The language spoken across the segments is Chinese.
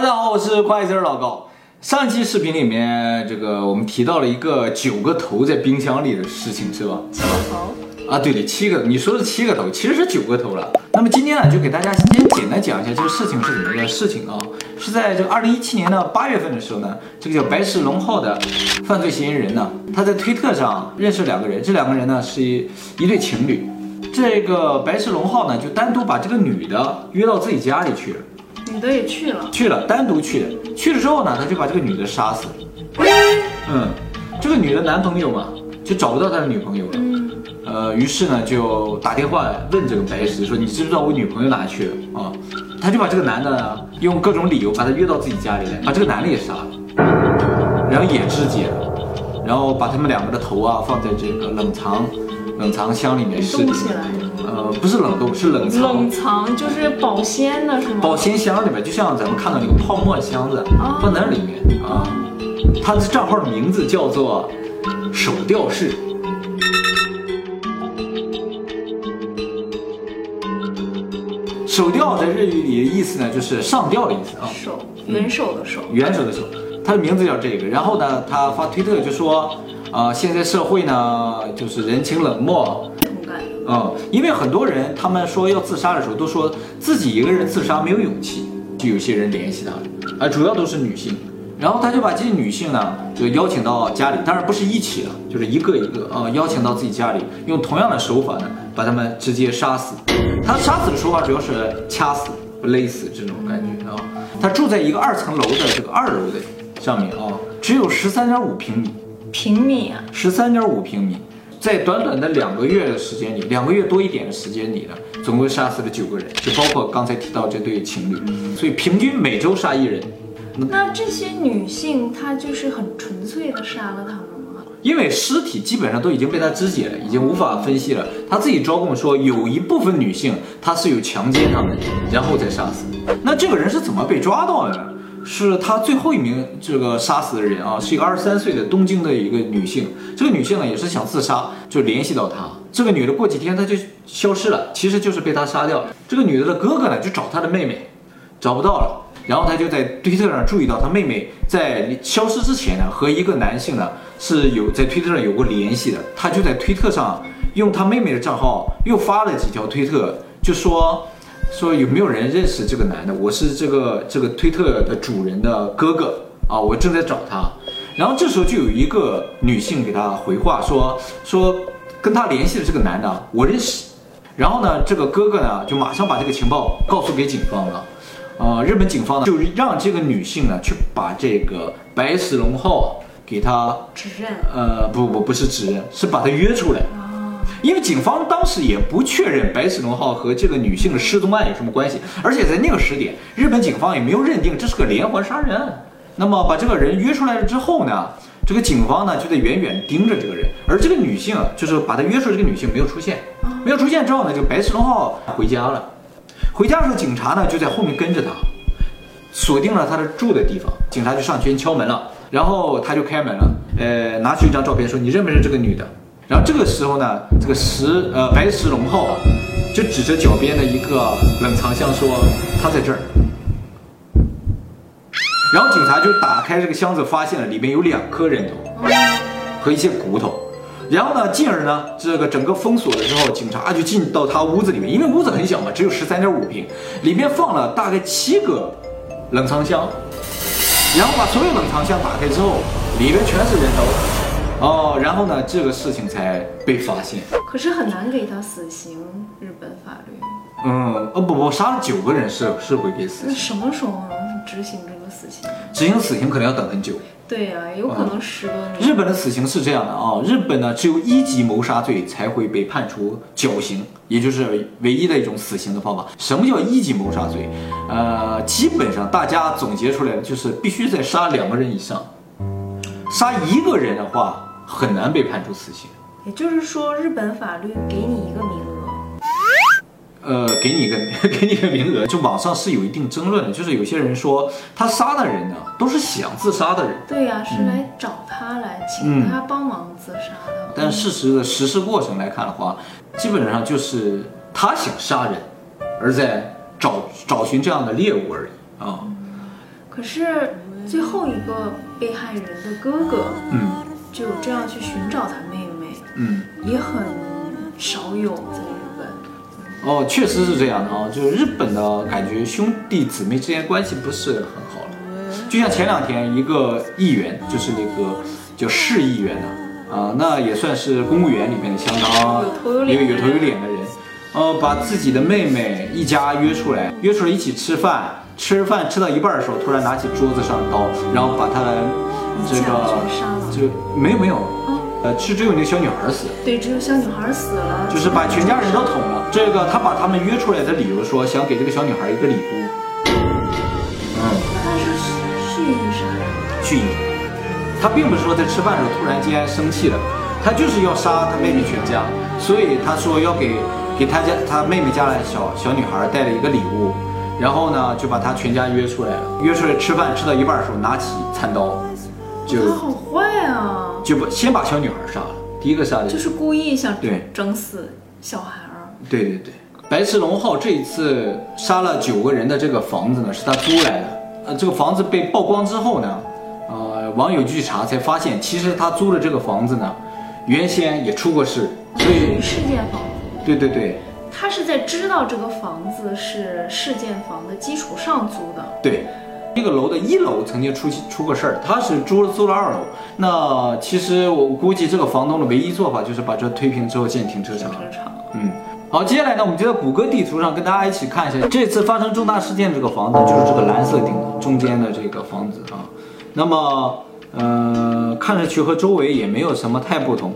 大家好，我是快字儿老高。上期视频里面，这个我们提到了一个九个头在冰箱里的事情，是吧？九个头，啊，对的，七个，你说是七个头，其实是九个头了。那么今天呢，就给大家先简单讲一下这个事情是怎么个事情啊？是在这个二零一七年的八月份的时候呢，这个叫白石龙浩的犯罪嫌疑人呢，他在推特上认识两个人，这两个人呢是一一对情侣。这个白石龙浩呢，就单独把这个女的约到自己家里去了。女的也去了，去了，单独去的。去了之后呢，他就把这个女的杀死了。嗯，这个女的男朋友嘛，就找不到他的女朋友了。嗯，呃，于是呢，就打电话问这个白石说：“你知不知道我女朋友哪去了？”啊，他就把这个男的呢，用各种理由把他约到自己家里来，把这个男的也杀了，然后也肢解了，然后把他们两个的头啊放在这个冷藏冷藏箱里面尸体冻。起来是吗？呃，不是冷冻，是冷藏。冷藏就是保鲜的是吗？保鲜箱里面，就像咱们看到那个泡沫箱子哦放在那里面啊。他的账号的名字叫做手吊式。手吊在日语里的意思呢，就是上吊的意思啊，手，元首的手，元首的手，他的名字叫这个。然后呢，他发推特就说，啊、现在社会呢就是人情冷漠，同感。嗯，因为很多人他们说要自杀的时候，都说自己一个人自杀没有勇气，就有些人联系他了，啊，主要都是女性。然后他就把这些女性呢，就邀请到家里，当然不是一起了，就是一个一个啊、邀请到自己家里，用同样的手法呢，把他们直接杀死。他杀死的手法主要是掐死、勒死这种感觉啊。他住在一个二层楼的这个二楼的上面啊，只有十三点五平米，平米啊，十三点五平米，在短短的两个月的时间里，两个月多一点的时间里呢，总共杀死了九个人，就包括刚才提到这对情侣，所以平均每周杀一人。那这些女性她就是很纯粹的杀了他们吗？因为尸体基本上都已经被他肢解了，已经无法分析了。他自己招供说，有一部分女性她是有强奸他们，然后再杀死。那这个人是怎么被抓到的呢？是他最后一名这个杀死的人啊，是一个二十三岁的东京的一个女性。这个女性呢也是想自杀，就联系到他。这个女的过几天她就消失了，其实就是被他杀掉了。这个女的的哥哥呢就找她的妹妹，找不到了。然后他就在推特上注意到他妹妹在消失之前呢，和一个男性呢是有在推特上有过联系的。他就在推特上用他妹妹的账号又发了几条推特，就说说有没有人认识这个男的？我是这个这个推特的主人的哥哥啊，我正在找他。然后这时候就有一个女性给他回话说说跟他联系的这个男的我认识。然后呢，这个哥哥呢就马上把这个情报告诉给警方了。呃，日本警方呢就让这个女性呢去把这个白石龙浩给他，指认呃，不不不是指认，是把他约出来。因为警方当时也不确认白石龙浩和这个女性的失踪案有什么关系，而且在那个时点，日本警方也没有认定这是个连环杀人案。那么把这个人约出来了之后呢，这个警方呢就在远远盯着这个人，而这个女性就是把他约出来，这个女性没有出现，没有出现之后呢，就白石龙浩回家了。回家的时候，警察呢就在后面跟着他，锁定了他的住的地方。警察就上前敲门了，然后他就开门了，呃，拿出一张照片说：“你认不认识这个女的？”然后这个时候呢，这个石呃白石龙浩啊，就指着脚边的一个冷藏箱说：“他在这儿。”然后警察就打开这个箱子，发现了里面有两颗人头和一些骨头。然后呢，进而呢，这个整个封锁了之后，警察就进到他屋子里面，因为屋子很小嘛，只有十三点五平，里面放了大概七个冷藏箱，然后把所有冷藏箱打开之后，里面全是人头，哦，然后呢，这个事情才被发现。可是很难给他死刑，日本法律。嗯，哦不不，杀了九个人是是会给死那，什么时候能执行这个死刑？执行死刑可能要等很久。对呀、有可能十多年。日本的死刑是这样的啊，日本呢只有一级谋杀罪才会被判处绞刑，也就是唯一的一种死刑的方法。什么叫一级谋杀罪？呃，基本上大家总结出来的就是必须在杀两个人以上，杀一个人的话很难被判处死刑。也就是说，日本法律给你一个名额，呃，给你一个 给你一个名额，就网上是有一定争论的，就是有些人说他杀的人呢都是想自杀的人，对呀、是来找他来，请他帮忙自杀的。但事实的实施过程来看的话，基本上就是他想杀人，而在找找寻这样的猎物而已啊。可可是最后一个被害人的哥哥嗯就这样去寻找他妹妹，嗯。也很少有在日本。哦，确实是这样的啊，就是日本的感觉兄弟姊妹之间关系不是很好了。就像前两天一个议员，就是那个叫市议员的、啊，那也算是公务员里面的相当一个有头有脸的人，呃，把自己的妹妹一家约出来，约出来一起吃饭，吃饭吃到一半的时候，突然拿起桌子上的刀，然后把他的这个就没有没有，嗯，呃，是只有那个小女孩死。对，只有小女孩死了，就是把全家人都捅了。这个他把他们约出来的理由说想给这个小女孩一个礼物，嗯，他是蓄意杀人。蓄意。他并不是说在吃饭的时候突然间生气了，他就是要杀他妹妹全家，所以他说要给给他家他妹妹家的小小女孩带了一个礼物，然后呢就把他全家约出来了，约出来吃饭吃到一半的时候拿起餐刀，就他好坏啊！就把先把小女孩杀了，第一个杀的就是故意想对整死小孩儿。对对对，白石龙浩这一次杀了九个人的这个房子呢，是他租来的。呃，这个房子被曝光之后呢，呃，网友去查才发现，其实他租的这个房子呢，原先也出过事，所属以于事件房，对对对他是在知道这个房子是事件房的基础上租的。对，这个楼的一楼曾经出出过事儿，他是租了租了二楼。那其实我估计这个房东的唯一做法就是把这推平之后建停车场。停车场。嗯，好，接下来呢，我们就在谷歌地图上跟大家一起看一下这次发生重大事件这个房子，就是这个蓝色顶中间的这个房子啊。那么，呃，看上去和周围也没有什么太不同。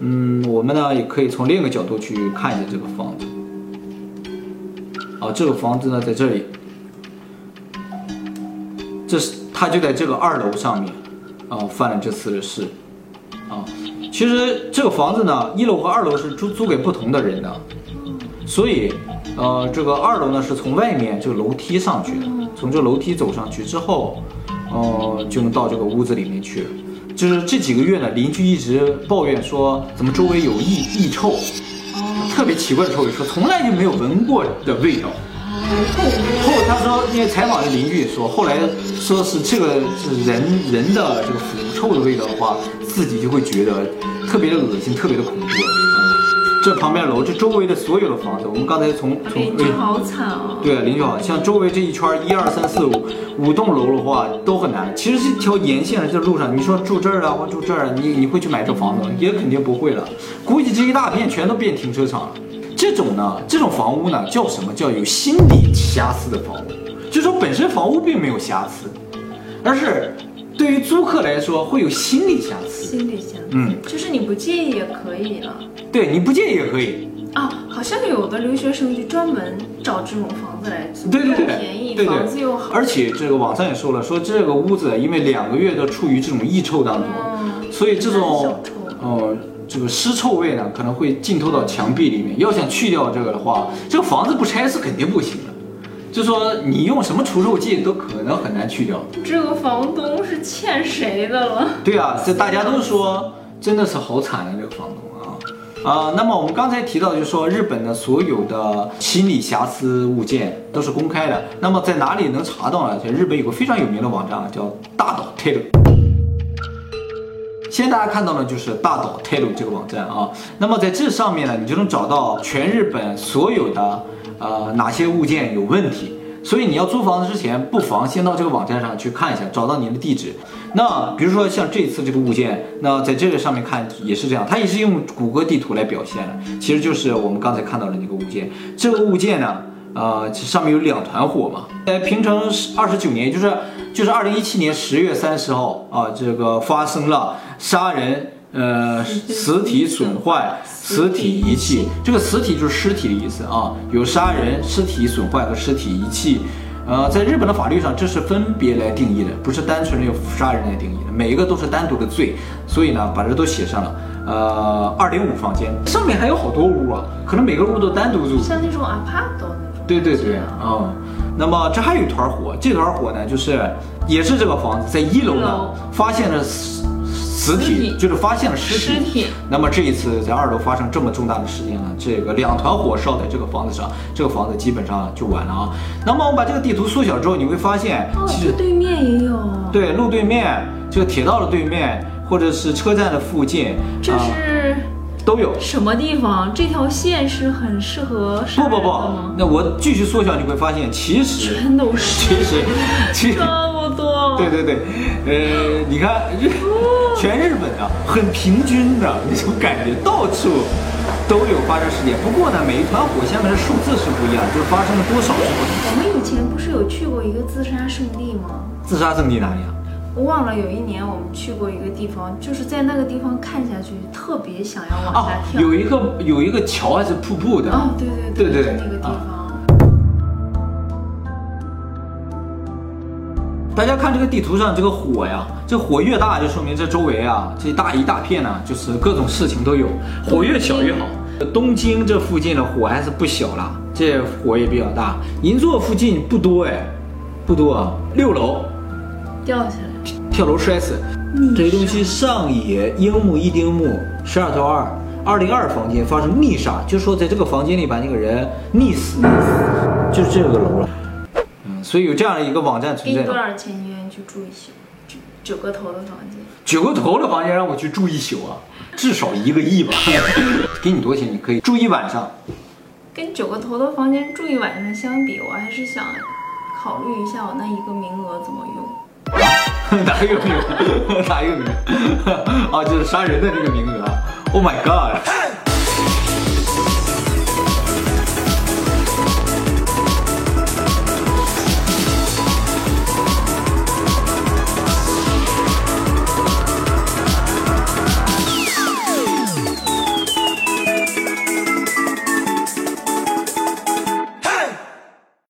嗯，我们呢也可以从另一个角度去看一下这个房子。好，这个房子呢在这里，这是他就在这个二楼上面，啊，犯了这次的事，啊，其实这个房子呢，一楼和二楼是租租给不同的人的，所以，呃，这个二楼呢是从外面这个楼梯上去的，从这楼梯走上去之后，呃，就能到这个屋子里面去。就是这几个月呢，邻居一直抱怨说，怎么周围有异异臭，特别奇怪的臭味，说从来就没有闻过的味道。后他说，因为采访的邻居也说，后来说是这个是人人的这个腐臭的味道的话，自己就会觉得特别的恶心，特别的恐怖。嗯这旁边楼，这周围的所有的房子，我们刚才从从邻居好惨啊！对，邻居好像周围这一圈一二三四五五栋楼的话都很难。其实这条沿线的这路上，你说住这儿啊，或住这儿啊，你你会去买这房子吗？也肯定不会了。估计这一大片全都变停车场了。这种呢，这种房屋呢，叫什么叫有心理瑕疵的房屋？就说本身房屋并没有瑕疵，而是对于租客来说会有心理瑕疵。心理瑕疵，嗯，就是你不介意也可以啊。对你不介意也可以。啊，好像有的留学生就专门找这种房子来租，对对对，又便宜，对对房子又好。而且这个网上也说了，说这个屋子因为两个月都处于这种异臭当中，嗯所以这种哦呃这个尸臭味呢可能会浸透到墙壁里面。要想去掉这个的话，这个房子不拆是肯定不行的。就说你用什么除臭剂都可能很难去掉。这个房东是欠谁的了？对啊，这大家都说真的是好惨啊，这个房东啊啊。那么我们刚才提到，就是说日本的所有的心理瑕疵物件都是公开的。那么在哪里能查到呢？在日本有个非常有名的网站啊，叫大岛 Telo。现在大家看到的就是大岛 Telo 这个网站啊。那么在这上面呢，你就能找到全日本所有的呃哪些物件有问题。所以你要租房子之前，不妨先到这个网站上去看一下，找到您的地址。那比如说像这次这个物件，那在这个上面看也是这样，它也是用谷歌地图来表现的，其实就是我们刚才看到的那个物件。这个物件呢，呃，上面有两团火嘛，在平成二十九年，就是就是二零一七年十月三十号啊，这个发生了杀人。呃，死体损坏、死体遗弃，这个死体就是尸体的意思啊，有杀人、尸体损坏和尸体遗弃。呃，在日本的法律上，这是分别来定义的，不是单纯的用杀人来定义的，每一个都是单独的罪，所以呢，把这都写上了。呃，二零五房间，上面还有好多屋啊，可能每个屋都单独住。像那种 apart 那种。对对对，啊、那么这还有一团火，这团火呢，就是也是这个房子在一楼呢发现了死尸体就是发现了尸体。尸体那么这一次在二楼发生这么重大的事件呢，这个两团火烧在这个房子上，这个房子基本上就完了啊。那么我们把这个地图缩小之后，你会发现，哦，其实这对面也有，对路对面，这个铁道的对面，或者是车站的附近，这啊是都有。什么地方？这条线是很适合不不不，？那我继续缩小，你会发现，其实全都是其实其实这么多，对对对，呃，你看日全日本啊，很平均的那种感觉，到处都有发生事件。不过呢，每一团火下面的数字是不一样，就是发生了多少是不同。我们以前不是有去过一个自杀圣地吗？自杀圣地哪里啊？我忘了，有一年我们去过一个地方，就是在那个地方看下去，特别想要往啊下，跳。有一个有一个桥还是瀑布的。哦，对对对对就那个地啊方。大家看这个地图上这个火呀，这火越大，就说明这周围啊，这一大一大片呢，就是各种事情都有。火越小越好。东京这附近的火还是不小了，这火也比较大。银座附近不多哎，不多啊，六楼掉下来，跳楼摔死。这一东西上野樱木一丁目十二头二二零二房间发生溺杀，就说在这个房间里把那个人溺死，就是这个楼了。嗯，所以有这样的一个网站存在。给你多少钱？你愿意去住一宿？九九个头的房间，九个头的房间让我去住一宿啊，至少一个亿吧。给你多少钱？你可以住一晚上。跟九个头的房间住一晚上相比，我还是想考虑一下我那一个名额怎么用。哪一个名额？哪一个名额？啊，就是杀人的这个名额。Oh my god！